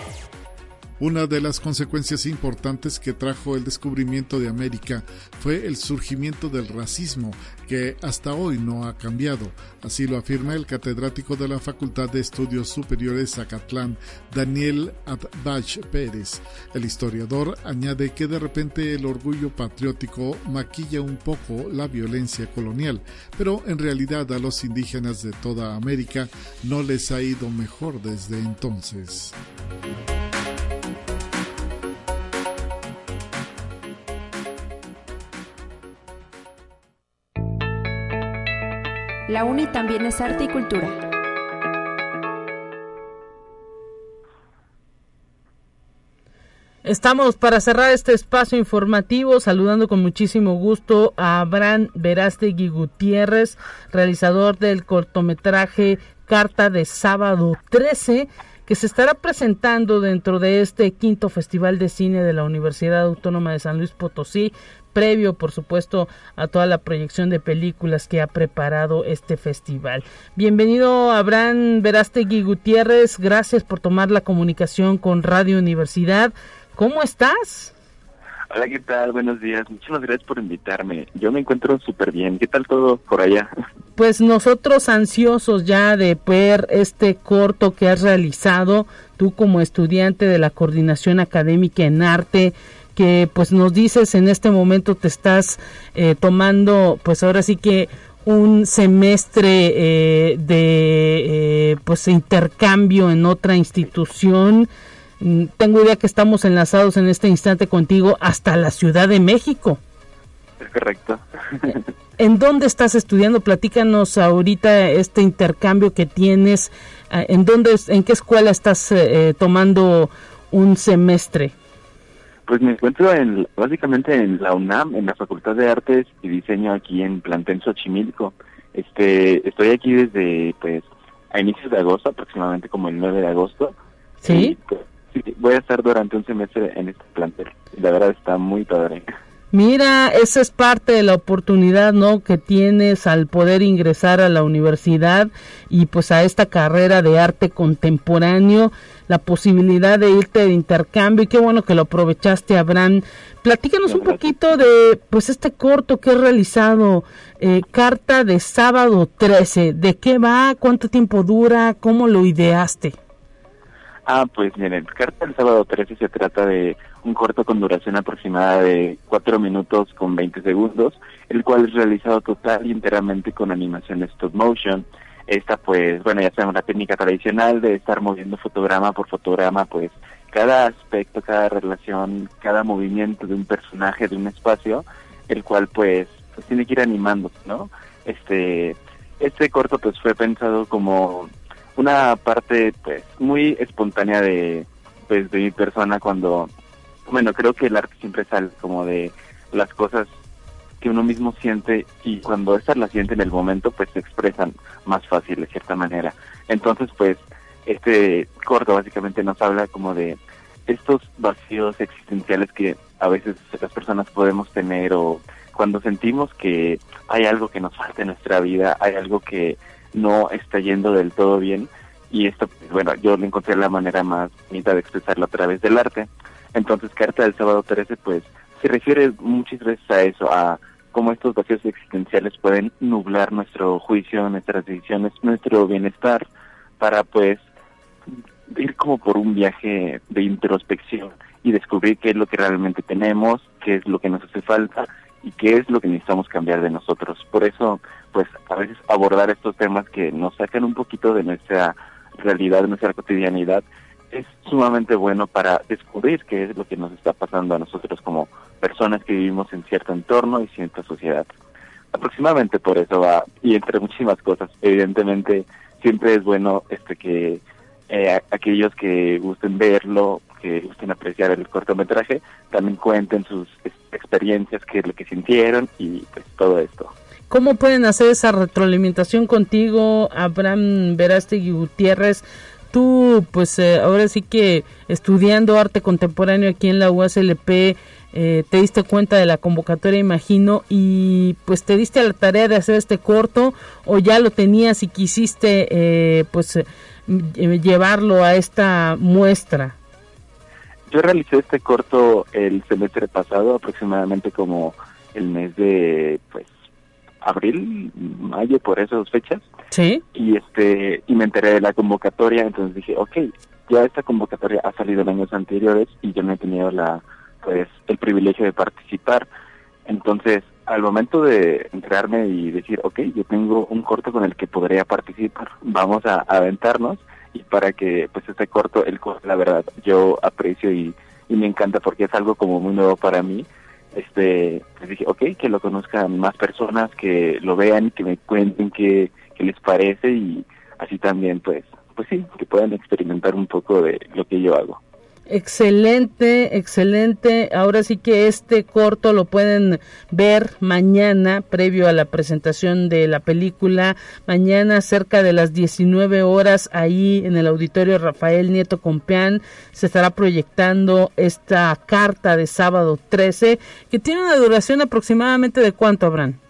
Una de las consecuencias importantes que trajo el descubrimiento de América fue el surgimiento del racismo, que hasta hoy no ha cambiado. Así lo afirma el catedrático de la Facultad de Estudios Superiores Zacatlán, Daniel Adbach Pérez. El historiador añade que de repente el orgullo patriótico maquilla un poco la violencia colonial, pero en realidad a los indígenas de toda América no les ha ido mejor desde entonces. La UNI también es arte y cultura. Estamos para cerrar este espacio informativo saludando con muchísimo gusto a Abraham Verástegui Gutiérrez, realizador del cortometraje Carta de Sábado 13, que se estará presentando dentro de este quinto Festival de Cine de la Universidad Autónoma de San Luis Potosí, previo, por supuesto, a toda la proyección de películas que ha preparado este festival. Bienvenido, Abraham Verástegui Gutiérrez. Gracias por tomar la comunicación con Radio Universidad. ¿Cómo estás? Hola, ¿qué tal? Buenos días. Muchas gracias por invitarme. Yo me encuentro súper bien. ¿Qué tal todo por allá? Pues nosotros ansiosos ya de ver este corto que has realizado, tú como estudiante de la coordinación académica en arte, que pues nos dices en este momento te estás eh, tomando pues ahora sí que un semestre eh, de eh, pues intercambio en otra institución tengo idea que estamos enlazados en este instante contigo hasta la Ciudad de México es correcto ¿En dónde estás estudiando? Platícanos ahorita este intercambio que tienes. ¿En dónde, en qué escuela estás tomando un semestre? Pues me encuentro en, básicamente en la UNAM, en la Facultad de Artes y Diseño aquí en Plantel Xochimilco. Este, estoy aquí desde, pues, a inicios de agosto, aproximadamente como el 9 de agosto. ¿Sí? Pues, voy a estar durante un semestre en este plantel. La verdad está muy padre. Mira, esa es parte de la oportunidad, ¿no? Que tienes al poder ingresar a la universidad y pues a esta carrera de arte contemporáneo, la posibilidad de irte de intercambio y qué bueno que lo aprovechaste, Abraham. Platícanos un poquito de pues este corto que he realizado, eh, Carta de Sábado 13. ¿De qué va? ¿Cuánto tiempo dura? ¿Cómo lo ideaste? Ah, pues miren, Carta del Sábado 13 se trata de un corto con duración aproximada de 4 minutos con 20 segundos, el cual es realizado total y enteramente con animación stop motion. Esta pues, bueno, ya sabemos la técnica tradicional de estar moviendo fotograma por fotograma, pues cada aspecto, cada relación, cada movimiento de un personaje, de un espacio, el cual pues, pues tiene que ir animando, ¿no? Este, este corto pues fue pensado como una parte pues muy espontánea de pues de mi persona cuando bueno creo que el arte siempre sale como de las cosas que uno mismo siente y cuando estas las siente en el momento pues se expresan más fácil de cierta manera. Entonces pues este corto básicamente nos habla como de estos vacíos existenciales que a veces las personas podemos tener o cuando sentimos que hay algo que nos falta en nuestra vida hay algo que no está yendo del todo bien y esto, pues, bueno, yo le encontré la manera más bonita de expresarlo a través del arte. Entonces, Carta del Sábado 13, pues, se refiere muchas veces a eso, a cómo estos vacíos existenciales pueden nublar nuestro juicio, nuestras decisiones, nuestro bienestar, para, pues, ir como por un viaje de introspección y descubrir qué es lo que realmente tenemos, qué es lo que nos hace falta y qué es lo que necesitamos cambiar de nosotros. Por eso, pues a veces abordar estos temas que nos sacan un poquito de nuestra realidad, de nuestra cotidianidad, es sumamente bueno para descubrir qué es lo que nos está pasando a nosotros como personas que vivimos en cierto entorno y cierta sociedad. Aproximadamente por eso va, y entre muchísimas cosas, evidentemente siempre es bueno este que eh, aquellos que gusten verlo, que gusten apreciar el cortometraje, también cuenten sus experiencias, qué lo que sintieron y pues todo esto. ¿Cómo pueden hacer esa retroalimentación contigo, Abraham Verástegui Gutiérrez? Tú, pues eh, ahora sí que estudiando arte contemporáneo aquí en la USLP, eh, te diste cuenta de la convocatoria, imagino, y pues te diste a la tarea de hacer este corto o ya lo tenías y quisiste eh, pues llevarlo a esta muestra. Yo realicé este corto el semestre pasado, aproximadamente como el mes de, pues, abril, mayo, por esas fechas. Sí. Y este, y me enteré de la convocatoria, entonces dije, ok, ya esta convocatoria ha salido en años anteriores y yo no he tenido la, pues, el privilegio de participar. Entonces, al momento de entrarme y decir, ok, yo tengo un corto con el que podría participar, vamos a, aventarnos y para que pues este corto, el corto, la verdad, yo aprecio y, y me encanta porque es algo como muy nuevo para mí. Este, pues dije, ok, que lo conozcan más personas, que lo vean, que me cuenten qué, qué les parece y así también, pues, pues sí, que puedan experimentar un poco de lo que yo hago. Excelente, excelente. Ahora sí que este corto lo pueden ver mañana, previo a la presentación de la película. Mañana, cerca de las 19 horas, ahí en el auditorio Rafael Nieto Compeán, se estará proyectando esta carta de sábado 13, que tiene una duración aproximadamente de cuánto, habrán.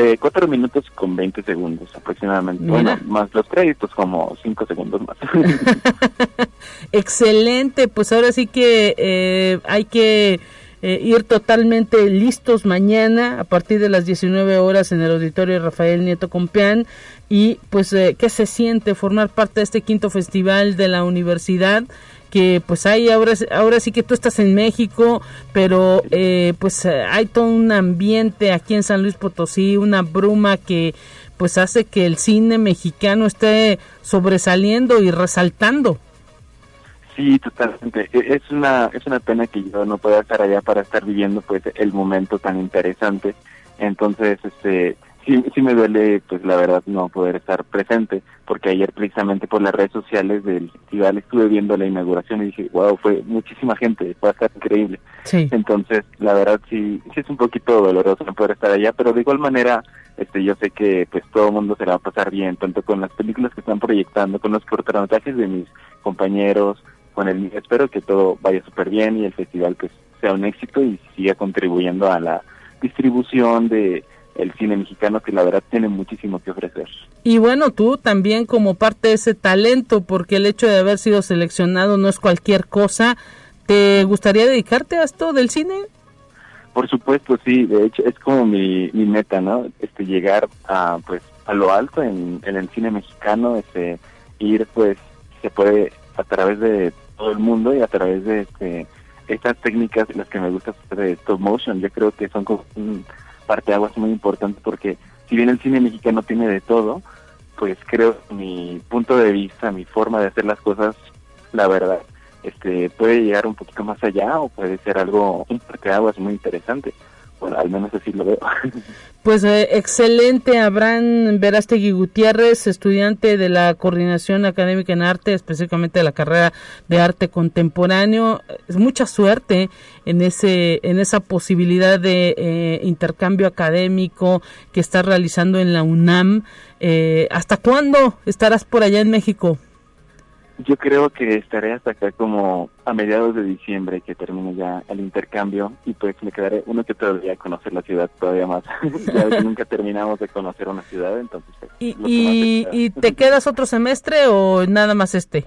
Eh, cuatro minutos con 20 segundos aproximadamente. Bueno, más los créditos como cinco segundos más. Excelente, pues ahora sí que eh, hay que eh, ir totalmente listos mañana a partir de las 19 horas en el auditorio Rafael Nieto Compeán y pues qué se siente formar parte de este quinto festival de la universidad que pues hay ahora ahora sí que tú estás en México pero eh, pues hay todo un ambiente aquí en San Luis Potosí una bruma que pues hace que el cine mexicano esté sobresaliendo y resaltando. Sí totalmente. E, es una es una pena que yo no pueda estar allá para estar viviendo pues el momento tan interesante. Entonces este sí, sí me duele, pues la verdad, no poder estar presente, porque ayer precisamente por las redes sociales del festival estuve viendo la inauguración y dije, wow, fue muchísima gente, fue a estar increíble. Sí. Entonces, la verdad sí, sí es un poquito doloroso no poder estar allá, pero de igual manera, este, yo sé que pues todo el mundo se la va a pasar bien, tanto con las películas que están proyectando, con los cortometrajes de mis compañeros, con el espero que todo vaya súper bien y el festival pues sea un éxito y siga contribuyendo a la distribución de el cine mexicano que la verdad tiene muchísimo que ofrecer. Y bueno, tú también como parte de ese talento, porque el hecho de haber sido seleccionado no es cualquier cosa, ¿te gustaría dedicarte a esto del cine? Por supuesto, sí, de hecho es como mi, mi meta, ¿no? Este llegar a pues a lo alto en, en el cine mexicano, este ir pues se puede a través de todo el mundo y a través de este estas técnicas las que me gusta hacer de stop motion, yo creo que son como un, parte es muy importante porque si bien el cine mexicano tiene de todo, pues creo mi punto de vista, mi forma de hacer las cosas, la verdad, este puede llegar un poquito más allá o puede ser algo, un parteaguas muy interesante. Bueno, al menos así lo veo. Pues eh, excelente, Abraham Verástegui Gutiérrez, estudiante de la Coordinación Académica en Arte, específicamente de la carrera de Arte Contemporáneo. Es mucha suerte en ese en esa posibilidad de eh, intercambio académico que estás realizando en la UNAM. Eh, ¿Hasta cuándo estarás por allá en México? Yo creo que estaré hasta acá como a mediados de diciembre que termine ya el intercambio y pues me quedaré uno que todavía conocer la ciudad todavía más. ya que nunca terminamos de conocer una ciudad, entonces... Pues, ¿Y, y, te quedas otro semestre o nada más este?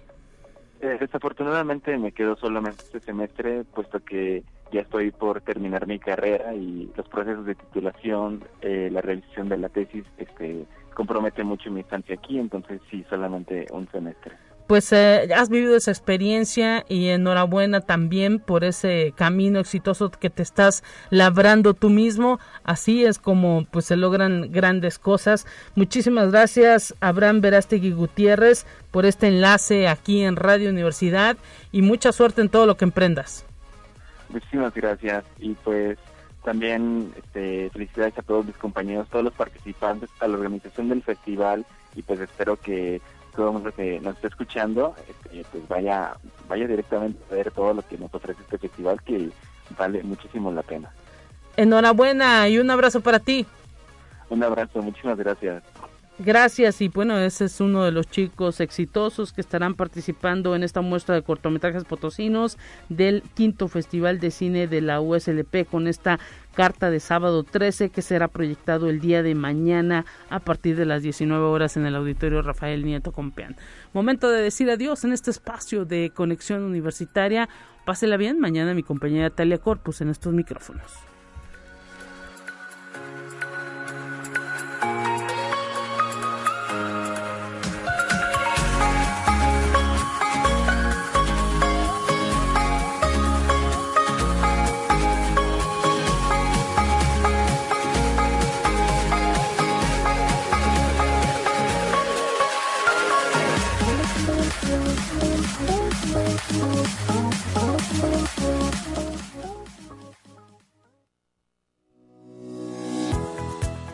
Eh, desafortunadamente me quedo solamente este semestre, puesto que ya estoy por terminar mi carrera y los procesos de titulación, eh, la realización de la tesis, este compromete mucho mi estancia aquí, entonces sí, solamente un semestre pues eh, has vivido esa experiencia y enhorabuena también por ese camino exitoso que te estás labrando tú mismo. Así es como pues se logran grandes cosas. Muchísimas gracias Abraham Verástegui Gutiérrez por este enlace aquí en Radio Universidad y mucha suerte en todo lo que emprendas. Muchísimas gracias y pues también este, felicidades a todos mis compañeros, todos los participantes, a la organización del festival y pues espero que todo el mundo que nos está escuchando, este, pues vaya, vaya directamente a ver todo lo que nos ofrece este festival que vale muchísimo la pena. Enhorabuena y un abrazo para ti. Un abrazo, muchísimas gracias. Gracias y bueno, ese es uno de los chicos exitosos que estarán participando en esta muestra de cortometrajes potosinos del quinto Festival de Cine de la USLP con esta carta de sábado 13 que será proyectado el día de mañana a partir de las 19 horas en el auditorio Rafael Nieto Compeán. Momento de decir adiós en este espacio de conexión universitaria. Pásela bien, mañana mi compañera Talia Corpus en estos micrófonos.